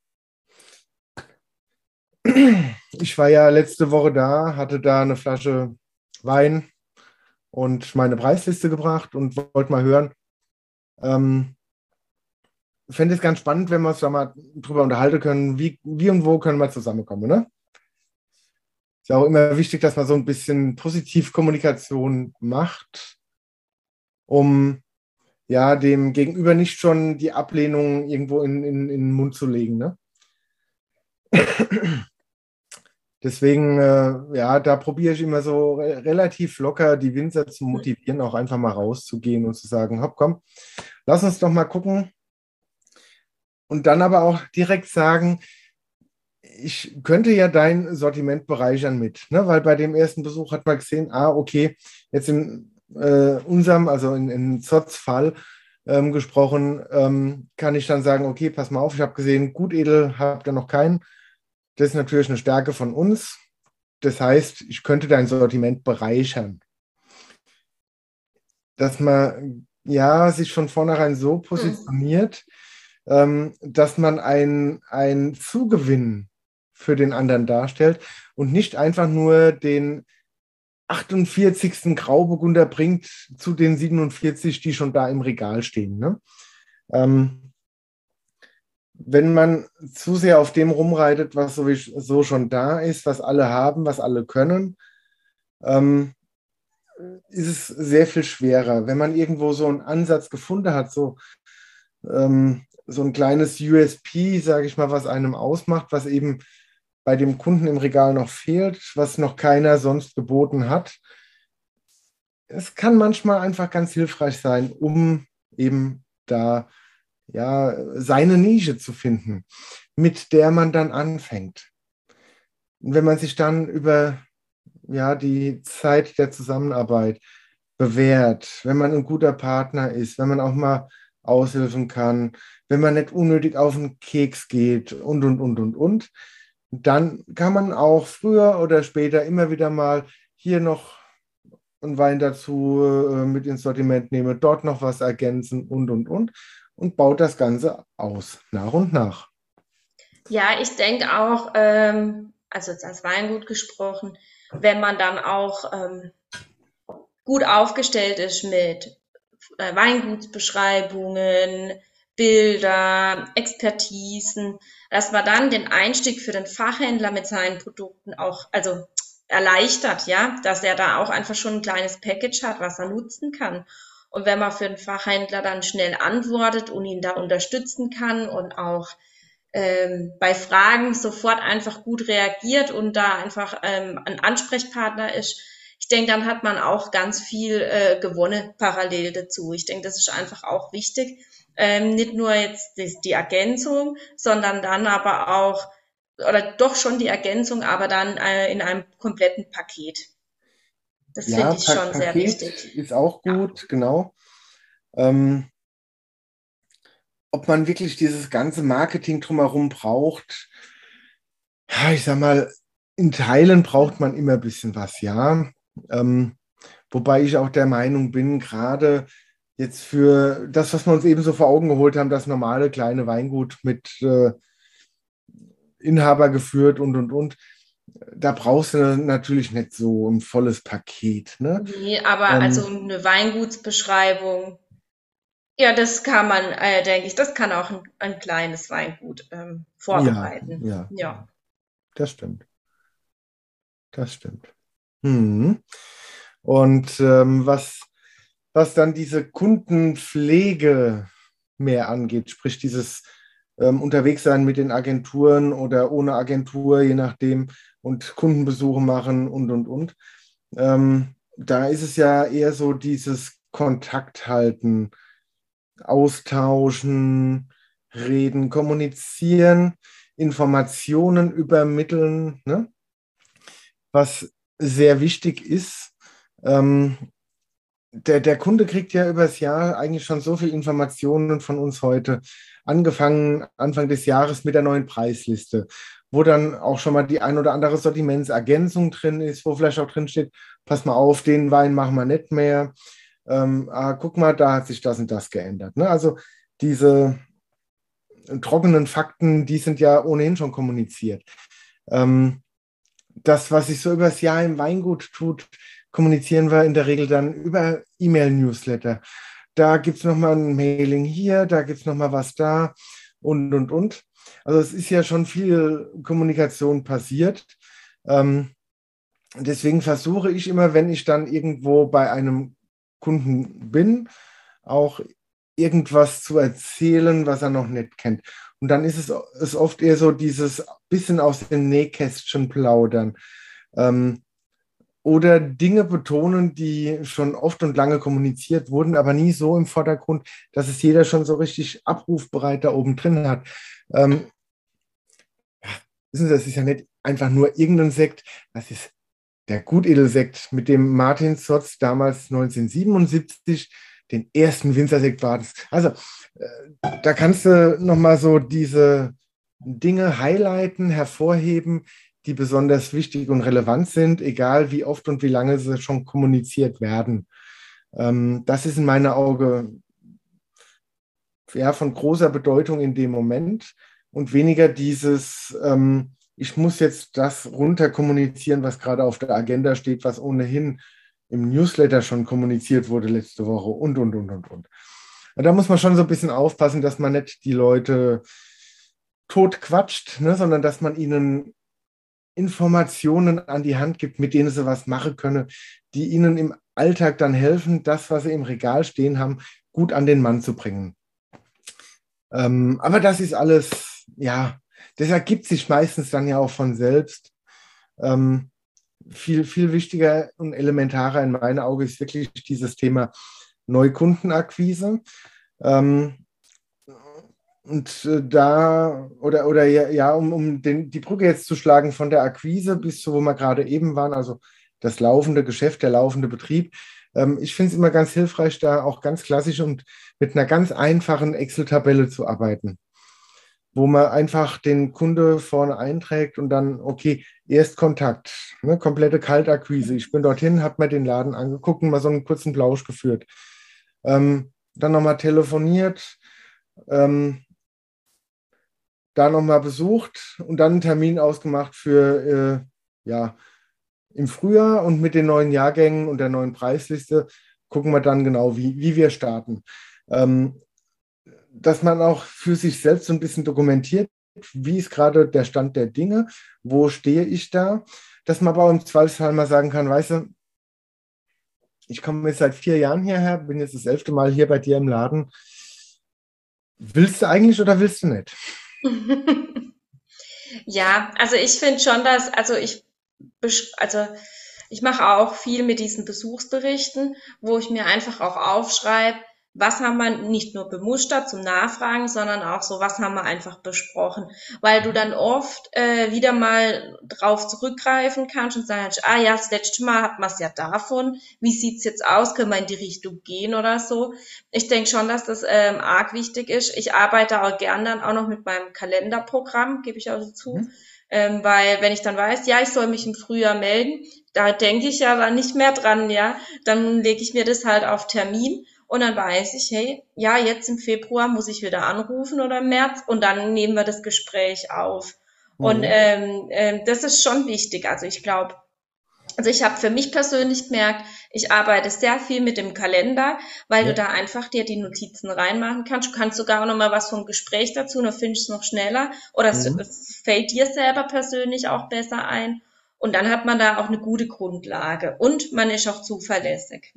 [SPEAKER 1] ich war ja letzte Woche da, hatte da eine Flasche Wein und meine Preisliste gebracht und wollte mal hören. Ähm, fände es ganz spannend, wenn wir uns da mal drüber unterhalten können, wie, wie und wo können wir zusammenkommen. Ne? Ist ja auch immer wichtig, dass man so ein bisschen Positivkommunikation macht, um ja dem Gegenüber nicht schon die Ablehnung irgendwo in, in, in den Mund zu legen. Ne? Deswegen, äh, ja, da probiere ich immer so re relativ locker die Winzer zu motivieren, auch einfach mal rauszugehen und zu sagen, hopp, komm, lass uns doch mal gucken. Und dann aber auch direkt sagen, ich könnte ja dein Sortiment bereichern mit, ne? weil bei dem ersten Besuch hat man gesehen, ah, okay, jetzt in äh, unserem, also in, in Zots Fall ähm, gesprochen, ähm, kann ich dann sagen, okay, pass mal auf, ich habe gesehen, gut edel habt ihr noch keinen das ist natürlich eine Stärke von uns. Das heißt, ich könnte dein Sortiment bereichern. dass man ja sich von vornherein so positioniert, mhm. dass man ein, ein Zugewinn für den anderen darstellt und nicht einfach nur den 48. Grauburgunder bringt zu den 47, die schon da im Regal stehen. Ne? Ähm, wenn man zu sehr auf dem rumreitet, was sowieso schon da ist, was alle haben, was alle können, ähm, ist es sehr viel schwerer. Wenn man irgendwo so einen Ansatz gefunden hat, so, ähm, so ein kleines USP, sage ich mal, was einem ausmacht, was eben bei dem Kunden im Regal noch fehlt, was noch keiner sonst geboten hat. Es kann manchmal einfach ganz hilfreich sein, um eben da ja seine Nische zu finden, mit der man dann anfängt. Und wenn man sich dann über ja, die Zeit der Zusammenarbeit bewährt, wenn man ein guter Partner ist, wenn man auch mal aushelfen kann, wenn man nicht unnötig auf den Keks geht und, und, und, und, und, dann kann man auch früher oder später immer wieder mal hier noch einen Wein dazu äh, mit ins Sortiment nehmen, dort noch was ergänzen und, und, und und baut das Ganze aus, nach und nach.
[SPEAKER 2] Ja, ich denke auch, ähm, also als Weingut gesprochen, wenn man dann auch ähm, gut aufgestellt ist mit äh, Weingutsbeschreibungen, Bilder, Expertisen, dass man dann den Einstieg für den Fachhändler mit seinen Produkten auch, also erleichtert, ja, dass er da auch einfach schon ein kleines Package hat, was er nutzen kann. Und wenn man für den Fachhändler dann schnell antwortet und ihn da unterstützen kann und auch ähm, bei Fragen sofort einfach gut reagiert und da einfach ähm, ein Ansprechpartner ist, ich denke, dann hat man auch ganz viel äh, gewonnen parallel dazu. Ich denke, das ist einfach auch wichtig. Ähm, nicht nur jetzt die, die Ergänzung, sondern dann aber auch, oder doch schon die Ergänzung, aber dann äh, in einem kompletten Paket.
[SPEAKER 1] Das ja, finde ich schon Paket sehr wichtig. Ist auch gut, ja. genau. Ähm, ob man wirklich dieses ganze Marketing drumherum braucht, ich sag mal, in Teilen braucht man immer ein bisschen was, ja. Ähm, wobei ich auch der Meinung bin, gerade jetzt für das, was wir uns eben so vor Augen geholt haben, das normale kleine Weingut mit äh, Inhaber geführt und und und, da brauchst du natürlich nicht so ein volles Paket. Ne?
[SPEAKER 2] Nee, aber ähm, also eine Weingutsbeschreibung ja, das kann man, äh, denke ich, das kann auch ein, ein kleines Weingut ähm, vorbereiten.
[SPEAKER 1] Ja, ja, ja. Das stimmt. Das stimmt. Hm. Und ähm, was, was dann diese Kundenpflege mehr angeht, sprich dieses ähm, Unterwegssein mit den Agenturen oder ohne Agentur, je nachdem, und Kundenbesuche machen und, und, und. Ähm, da ist es ja eher so dieses Kontakt halten austauschen, reden, kommunizieren, Informationen übermitteln, ne? was sehr wichtig ist. Ähm, der, der Kunde kriegt ja übers Jahr eigentlich schon so viel Informationen von uns heute, angefangen Anfang des Jahres mit der neuen Preisliste, wo dann auch schon mal die ein oder andere Sortimentsergänzung drin ist, wo vielleicht auch drin steht, pass mal auf, den Wein machen wir nicht mehr ähm, ah, guck mal, da hat sich das und das geändert. Ne? Also diese trockenen Fakten, die sind ja ohnehin schon kommuniziert. Ähm, das, was sich so übers Jahr im Weingut tut, kommunizieren wir in der Regel dann über E-Mail-Newsletter. Da gibt es nochmal ein Mailing hier, da gibt es nochmal was da und, und, und. Also es ist ja schon viel Kommunikation passiert. Ähm, deswegen versuche ich immer, wenn ich dann irgendwo bei einem Kunden bin, auch irgendwas zu erzählen, was er noch nicht kennt. Und dann ist es ist oft eher so dieses bisschen aus dem Nähkästchen plaudern. Ähm, oder Dinge betonen, die schon oft und lange kommuniziert wurden, aber nie so im Vordergrund, dass es jeder schon so richtig abrufbereit da oben drin hat. Ähm, wissen Sie, das ist ja nicht einfach nur irgendein Sekt, das ist der Gutedelsekt, mit dem Martin Sotz damals 1977 den ersten Winzersekt war. Also äh, da kannst du nochmal so diese Dinge highlighten, hervorheben, die besonders wichtig und relevant sind, egal wie oft und wie lange sie schon kommuniziert werden. Ähm, das ist in meiner Auge ja, von großer Bedeutung in dem Moment und weniger dieses, ähm, ich muss jetzt das runter kommunizieren, was gerade auf der Agenda steht, was ohnehin im Newsletter schon kommuniziert wurde letzte Woche und, und, und, und, und. Da muss man schon so ein bisschen aufpassen, dass man nicht die Leute tot quatscht, ne, sondern dass man ihnen Informationen an die Hand gibt, mit denen sie was machen können, die ihnen im Alltag dann helfen, das, was sie im Regal stehen haben, gut an den Mann zu bringen. Ähm, aber das ist alles, ja, das ergibt sich meistens dann ja auch von selbst. Ähm, viel, viel wichtiger und elementarer in meinen Augen ist wirklich dieses Thema Neukundenakquise. Ähm, und äh, da, oder, oder ja, ja um, um den, die Brücke jetzt zu schlagen von der Akquise bis zu, wo wir gerade eben waren, also das laufende Geschäft, der laufende Betrieb. Ähm, ich finde es immer ganz hilfreich, da auch ganz klassisch und mit einer ganz einfachen Excel-Tabelle zu arbeiten, wo man einfach den Kunde vorne einträgt und dann, okay, Erstkontakt, ne, komplette Kaltakquise. Ich bin dorthin, habe mir den Laden angeguckt und mal so einen kurzen Plausch geführt. Ähm, dann nochmal telefoniert, ähm, da nochmal besucht und dann einen Termin ausgemacht für äh, ja, im Frühjahr und mit den neuen Jahrgängen und der neuen Preisliste gucken wir dann genau, wie, wie wir starten. Ähm, dass man auch für sich selbst so ein bisschen dokumentiert, wie ist gerade der Stand der Dinge, wo stehe ich da, dass man aber im Zweifelsfall mal sagen kann, weißt du, ich komme jetzt seit vier Jahren hierher, bin jetzt das elfte Mal hier bei dir im Laden. Willst du eigentlich oder willst du nicht?
[SPEAKER 2] ja, also ich finde schon, dass, also ich, also ich mache auch viel mit diesen Besuchsberichten, wo ich mir einfach auch aufschreibe, was haben wir nicht nur bemustert zum Nachfragen, sondern auch so, was haben wir einfach besprochen. Weil du dann oft äh, wieder mal drauf zurückgreifen kannst und sagst, ah ja, das letzte Mal hat man es ja davon, wie sieht's jetzt aus, können wir in die Richtung gehen oder so. Ich denke schon, dass das ähm, arg wichtig ist. Ich arbeite auch gern dann auch noch mit meinem Kalenderprogramm, gebe ich auch dazu. Mhm. Ähm, weil wenn ich dann weiß, ja, ich soll mich im Frühjahr melden, da denke ich ja dann nicht mehr dran, ja, dann lege ich mir das halt auf Termin und dann weiß ich, hey, ja, jetzt im Februar muss ich wieder anrufen oder im März und dann nehmen wir das Gespräch auf. Mhm. Und ähm, ähm, das ist schon wichtig. Also ich glaube, also ich habe für mich persönlich gemerkt, ich arbeite sehr viel mit dem Kalender, weil ja. du da einfach dir die Notizen reinmachen kannst. Du kannst sogar noch mal was vom Gespräch dazu, dann findest du es noch schneller oder mhm. es fällt dir selber persönlich auch besser ein. Und dann hat man da auch eine gute Grundlage und man ist auch zuverlässig.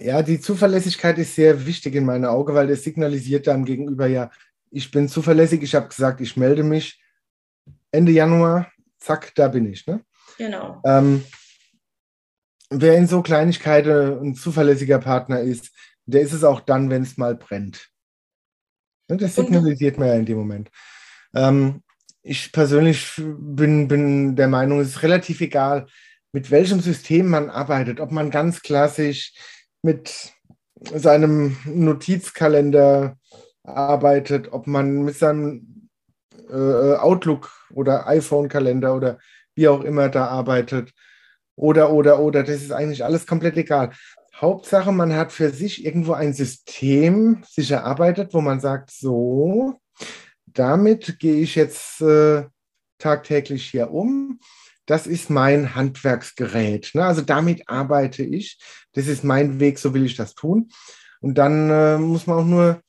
[SPEAKER 1] Ja, die Zuverlässigkeit ist sehr wichtig in meinen Augen, weil das signalisiert dann gegenüber ja, ich bin zuverlässig, ich habe gesagt, ich melde mich Ende Januar, zack, da bin ich. Ne?
[SPEAKER 2] Genau.
[SPEAKER 1] Ähm, wer in so Kleinigkeiten ein zuverlässiger Partner ist, der ist es auch dann, wenn es mal brennt. Ne, das signalisiert man ja in dem Moment. Ähm, ich persönlich bin, bin der Meinung, es ist relativ egal, mit welchem System man arbeitet, ob man ganz klassisch mit seinem Notizkalender arbeitet, ob man mit seinem äh, Outlook oder iPhone-Kalender oder wie auch immer da arbeitet. Oder, oder, oder, das ist eigentlich alles komplett egal. Hauptsache, man hat für sich irgendwo ein System sich erarbeitet, wo man sagt, so, damit gehe ich jetzt äh, tagtäglich hier um das ist mein Handwerksgerät. Ne? Also damit arbeite ich. Das ist mein Weg, so will ich das tun. Und dann äh, muss man auch nur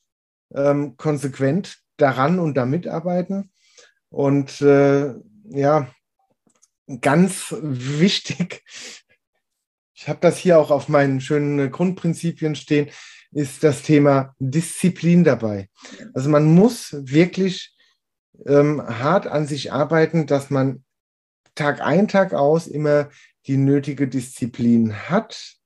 [SPEAKER 1] ähm, konsequent daran und damit arbeiten. Und äh, ja, ganz wichtig, ich habe das hier auch auf meinen schönen Grundprinzipien stehen, ist das Thema Disziplin dabei. Also man muss wirklich ähm, hart an sich arbeiten, dass man Tag ein, Tag aus immer die nötige Disziplin hat.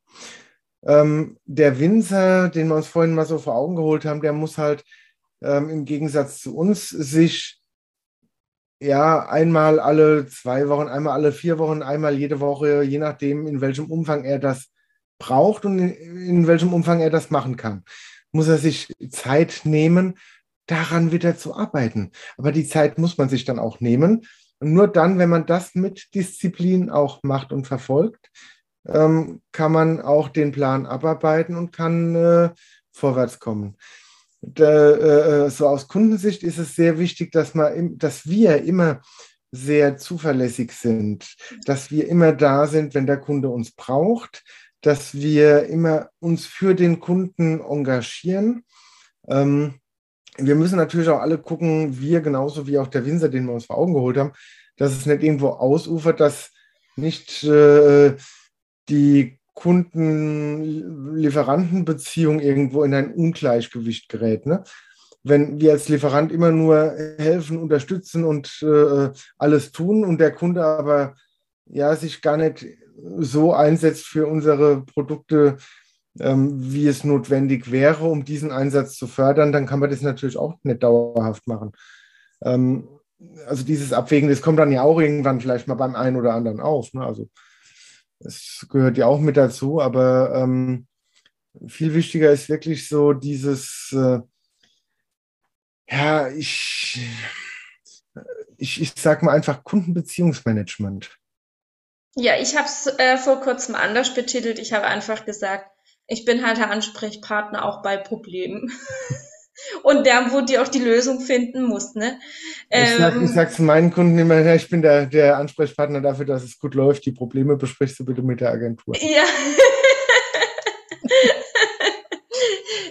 [SPEAKER 1] Ähm, der Winzer, den wir uns vorhin mal so vor Augen geholt haben, der muss halt ähm, im Gegensatz zu uns sich ja einmal alle zwei Wochen, einmal alle vier Wochen, einmal jede Woche, je nachdem, in welchem Umfang er das braucht und in, in welchem Umfang er das machen kann, muss er sich Zeit nehmen, daran wieder zu arbeiten. Aber die Zeit muss man sich dann auch nehmen. Und nur dann, wenn man das mit Disziplin auch macht und verfolgt, ähm, kann man auch den Plan abarbeiten und kann äh, vorwärts kommen. Da, äh, so aus Kundensicht ist es sehr wichtig, dass, man, dass wir immer sehr zuverlässig sind, dass wir immer da sind, wenn der Kunde uns braucht, dass wir immer uns für den Kunden engagieren. Ähm, wir müssen natürlich auch alle gucken, wir genauso wie auch der Winzer, den wir uns vor Augen geholt haben, dass es nicht irgendwo ausufert, dass nicht äh, die Kunden-Lieferanten-Beziehung irgendwo in ein Ungleichgewicht gerät. Ne? Wenn wir als Lieferant immer nur helfen, unterstützen und äh, alles tun und der Kunde aber ja sich gar nicht so einsetzt für unsere Produkte, ähm, wie es notwendig wäre, um diesen Einsatz zu fördern, dann kann man das natürlich auch nicht dauerhaft machen. Ähm, also dieses Abwägen, das kommt dann ja auch irgendwann vielleicht mal beim einen oder anderen auf. Ne? Also das gehört ja auch mit dazu, aber ähm, viel wichtiger ist wirklich so dieses, äh, ja, ich, ich, ich sag mal einfach Kundenbeziehungsmanagement.
[SPEAKER 2] Ja, ich habe es äh, vor kurzem anders betitelt. Ich habe einfach gesagt, ich bin halt der Ansprechpartner auch bei Problemen. Und der, wo die auch die Lösung finden muss. Ne?
[SPEAKER 1] Ich, sag, ich sage zu meinen Kunden immer, ja, ich bin der, der Ansprechpartner dafür, dass es gut läuft. Die Probleme besprichst du bitte mit der Agentur.
[SPEAKER 2] Ja.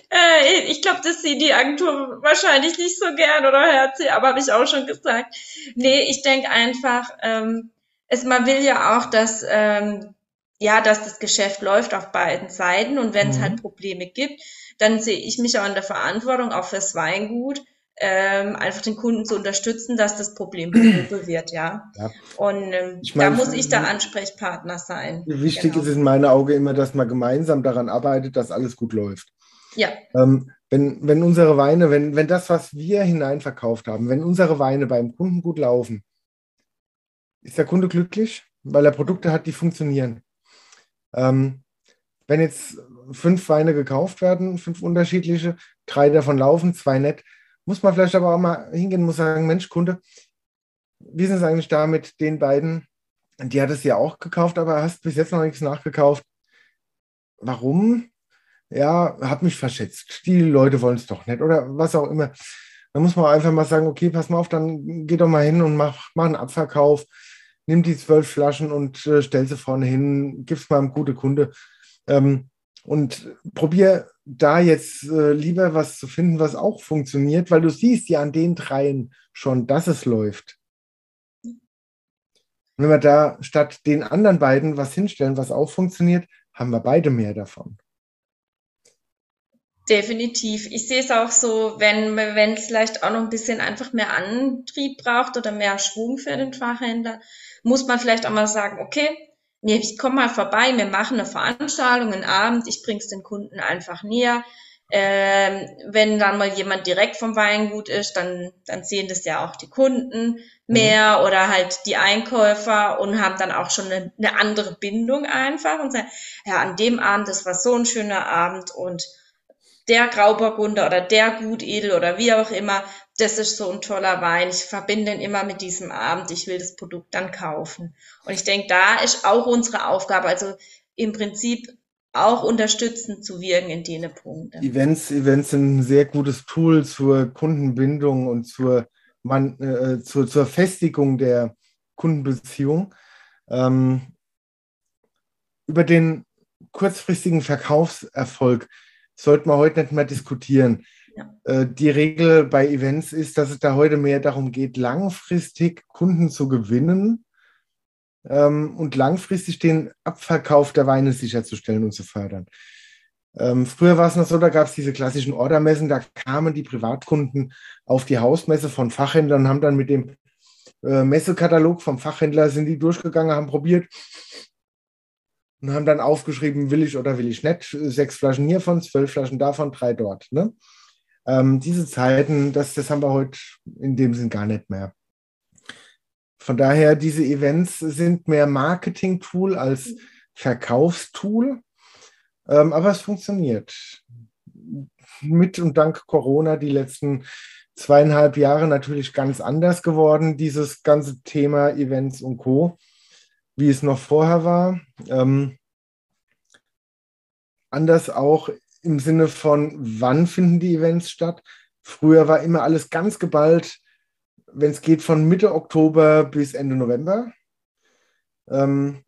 [SPEAKER 2] Äh, ich glaube, das sieht die Agentur wahrscheinlich nicht so gern oder hört sie, aber habe ich auch schon gesagt. Nee, ich denke einfach, ähm, es, man will ja auch, dass ähm, ja, dass das Geschäft läuft auf beiden Seiten und wenn es mhm. halt Probleme gibt, dann sehe ich mich auch in der Verantwortung, auch fürs Weingut, ähm, einfach den Kunden zu unterstützen, dass das Problem behoben wird, ja. ja. Und ähm, ich mein, da muss ich der Ansprechpartner sein.
[SPEAKER 1] Wichtig genau. ist es in meinen Augen immer, dass man gemeinsam daran arbeitet, dass alles gut läuft.
[SPEAKER 2] Ja.
[SPEAKER 1] Ähm, wenn, wenn unsere Weine, wenn, wenn das, was wir hineinverkauft haben, wenn unsere Weine beim Kunden gut laufen, ist der Kunde glücklich, weil er Produkte hat, die funktionieren. Ähm, wenn jetzt fünf Weine gekauft werden, fünf unterschiedliche, drei davon laufen, zwei nett, muss man vielleicht aber auch mal hingehen und muss sagen, Mensch, Kunde, wie ist es eigentlich da mit den beiden? Die hat es ja auch gekauft, aber hast bis jetzt noch nichts nachgekauft. Warum? Ja, hab mich verschätzt. Die Leute wollen es doch nicht oder was auch immer. Da muss man einfach mal sagen, okay, pass mal auf, dann geh doch mal hin und mach, mach einen Abverkauf nimm die zwölf Flaschen und äh, stell sie vorne hin, gib's mal einem gute Kunde. Ähm, und probier da jetzt äh, lieber was zu finden, was auch funktioniert, weil du siehst ja an den dreien schon, dass es läuft. wenn wir da statt den anderen beiden was hinstellen, was auch funktioniert, haben wir beide mehr davon.
[SPEAKER 2] Definitiv. Ich sehe es auch so, wenn es vielleicht auch noch ein bisschen einfach mehr Antrieb braucht oder mehr Schwung für den Fachhändler, muss man vielleicht auch mal sagen, okay, ich komme mal vorbei, wir machen eine Veranstaltung, einen Abend, ich bring's den Kunden einfach näher. Ähm, wenn dann mal jemand direkt vom Weingut ist, dann, dann sehen das ja auch die Kunden mehr mhm. oder halt die Einkäufer und haben dann auch schon eine, eine andere Bindung einfach und sagen, ja, an dem Abend, das war so ein schöner Abend und der Grauburgunder oder der Gutedel oder wie auch immer, das ist so ein toller Wein. Ich verbinde ihn immer mit diesem Abend. Ich will das Produkt dann kaufen. Und ich denke, da ist auch unsere Aufgabe, also im Prinzip auch unterstützend zu wirken in den Punkten.
[SPEAKER 1] Events, Events sind ein sehr gutes Tool zur Kundenbindung und zur, man, äh, zur, zur Festigung der Kundenbeziehung. Ähm, über den kurzfristigen Verkaufserfolg sollten wir heute nicht mehr diskutieren. Äh, die Regel bei Events ist, dass es da heute mehr darum geht, langfristig Kunden zu gewinnen ähm, und langfristig den Abverkauf der Weine sicherzustellen und zu fördern. Ähm, früher war es noch so, da gab es diese klassischen Ordermessen, da kamen die Privatkunden auf die Hausmesse von Fachhändlern und haben dann mit dem äh, Messekatalog vom Fachhändler sind die durchgegangen, haben probiert und haben dann aufgeschrieben, will ich oder will ich nicht. Sechs Flaschen hiervon, zwölf Flaschen davon, drei dort. Ne? Ähm, diese Zeiten, das, das haben wir heute in dem Sinn gar nicht mehr. Von daher, diese Events sind mehr Marketing-Tool als Verkaufstool, ähm, aber es funktioniert. Mit und dank Corona die letzten zweieinhalb Jahre natürlich ganz anders geworden, dieses ganze Thema Events und Co., wie es noch vorher war. Ähm, anders auch im Sinne von, wann finden die Events statt. Früher war immer alles ganz geballt, wenn es geht, von Mitte Oktober bis Ende November. Ähm,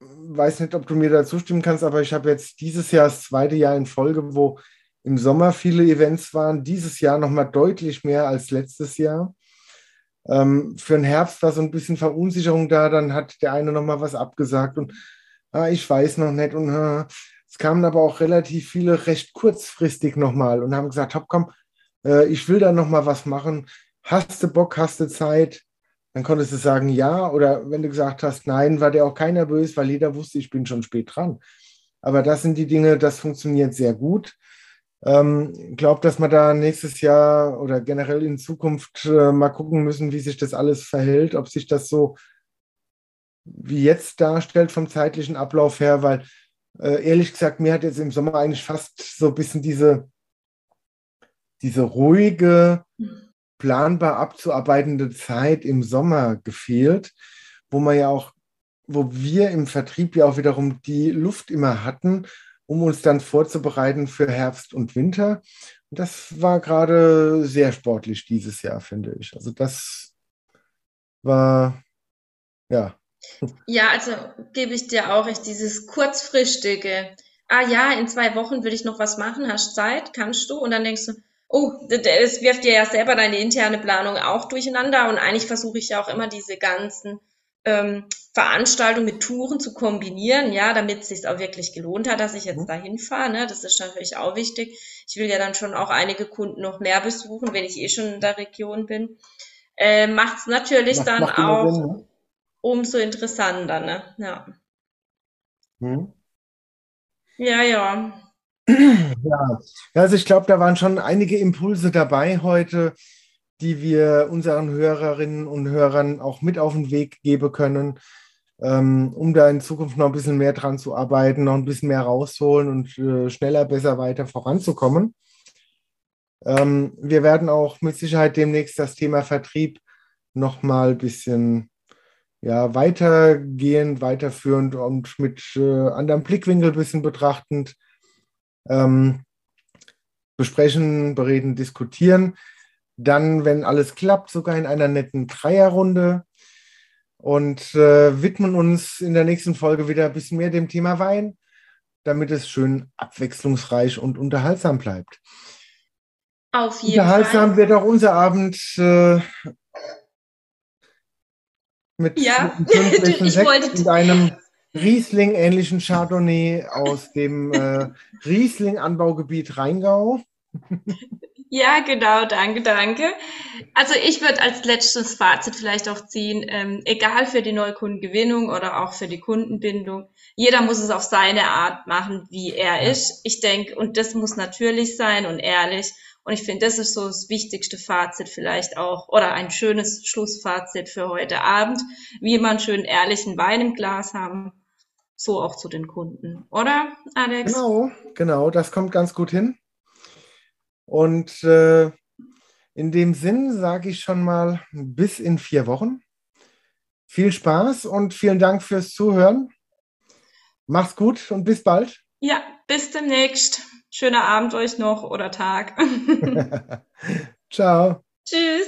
[SPEAKER 1] weiß nicht, ob du mir da zustimmen kannst, aber ich habe jetzt dieses Jahr das zweite Jahr in Folge, wo im Sommer viele Events waren, dieses Jahr nochmal deutlich mehr als letztes Jahr. Ähm, für den Herbst war so ein bisschen Verunsicherung da, dann hat der eine nochmal was abgesagt und ah, ich weiß noch nicht. Und ah, es kamen aber auch relativ viele recht kurzfristig nochmal und haben gesagt, hopp, komm, äh, ich will da nochmal was machen. Hast du Bock, hast du Zeit? Dann konntest du sagen ja oder wenn du gesagt hast nein, war der auch keiner böse, weil jeder wusste, ich bin schon spät dran. Aber das sind die Dinge, das funktioniert sehr gut. Ähm, glaube, dass wir da nächstes Jahr oder generell in Zukunft äh, mal gucken müssen, wie sich das alles verhält, ob sich das so wie jetzt darstellt vom zeitlichen Ablauf her, weil äh, ehrlich gesagt, mir hat jetzt im Sommer eigentlich fast so ein bisschen diese, diese ruhige, planbar abzuarbeitende Zeit im Sommer gefehlt, wo man ja auch, wo wir im Vertrieb ja auch wiederum die Luft immer hatten um uns dann vorzubereiten für Herbst und Winter. Und das war gerade sehr sportlich dieses Jahr, finde ich. Also das war, ja.
[SPEAKER 2] Ja, also gebe ich dir auch recht, dieses kurzfristige, ah ja, in zwei Wochen würde ich noch was machen, hast Zeit, kannst du? Und dann denkst du, oh, das wirft dir ja selber deine interne Planung auch durcheinander. Und eigentlich versuche ich ja auch immer diese ganzen ähm, Veranstaltung mit Touren zu kombinieren, ja, damit es sich auch wirklich gelohnt hat, dass ich jetzt mhm. dahin fahre. Ne? Das ist natürlich auch wichtig. Ich will ja dann schon auch einige Kunden noch mehr besuchen, wenn ich eh schon in der Region bin. Äh, macht es natürlich macht, dann macht auch Sinn, ne? Umso interessanter, ne? Ja. Mhm. Ja, ja.
[SPEAKER 1] Ja, also ich glaube, da waren schon einige Impulse dabei heute, die wir unseren Hörerinnen und Hörern auch mit auf den Weg geben können, ähm, um da in Zukunft noch ein bisschen mehr dran zu arbeiten, noch ein bisschen mehr rausholen und äh, schneller, besser weiter voranzukommen. Ähm, wir werden auch mit Sicherheit demnächst das Thema Vertrieb noch mal ein bisschen ja, weitergehend, weiterführend und mit äh, anderem Blickwinkel ein bisschen betrachtend ähm, besprechen, bereden, diskutieren. Dann, wenn alles klappt, sogar in einer netten Dreierrunde und äh, widmen uns in der nächsten Folge wieder ein bisschen mehr dem Thema Wein, damit es schön abwechslungsreich und unterhaltsam bleibt.
[SPEAKER 2] Auf jeden
[SPEAKER 1] unterhaltsam
[SPEAKER 2] Fall.
[SPEAKER 1] wird auch unser Abend äh, mit,
[SPEAKER 2] ja.
[SPEAKER 1] mit einem Sekt und einem Riesling-ähnlichen Chardonnay aus dem äh, Riesling-Anbaugebiet Rheingau.
[SPEAKER 2] Ja, genau, danke, danke. Also ich würde als letztes Fazit vielleicht auch ziehen, ähm, egal für die Neukundengewinnung oder auch für die Kundenbindung, jeder muss es auf seine Art machen, wie er ist. Ich denke, und das muss natürlich sein und ehrlich. Und ich finde, das ist so das wichtigste Fazit vielleicht auch oder ein schönes Schlussfazit für heute Abend, wie man schön ehrlichen Wein im Glas haben, so auch zu den Kunden, oder, Alex?
[SPEAKER 1] Genau, genau, das kommt ganz gut hin. Und äh, in dem Sinn sage ich schon mal bis in vier Wochen. Viel Spaß und vielen Dank fürs Zuhören. Mach's gut und bis bald.
[SPEAKER 2] Ja, bis demnächst. Schöner Abend euch noch oder Tag.
[SPEAKER 1] Ciao.
[SPEAKER 2] Tschüss.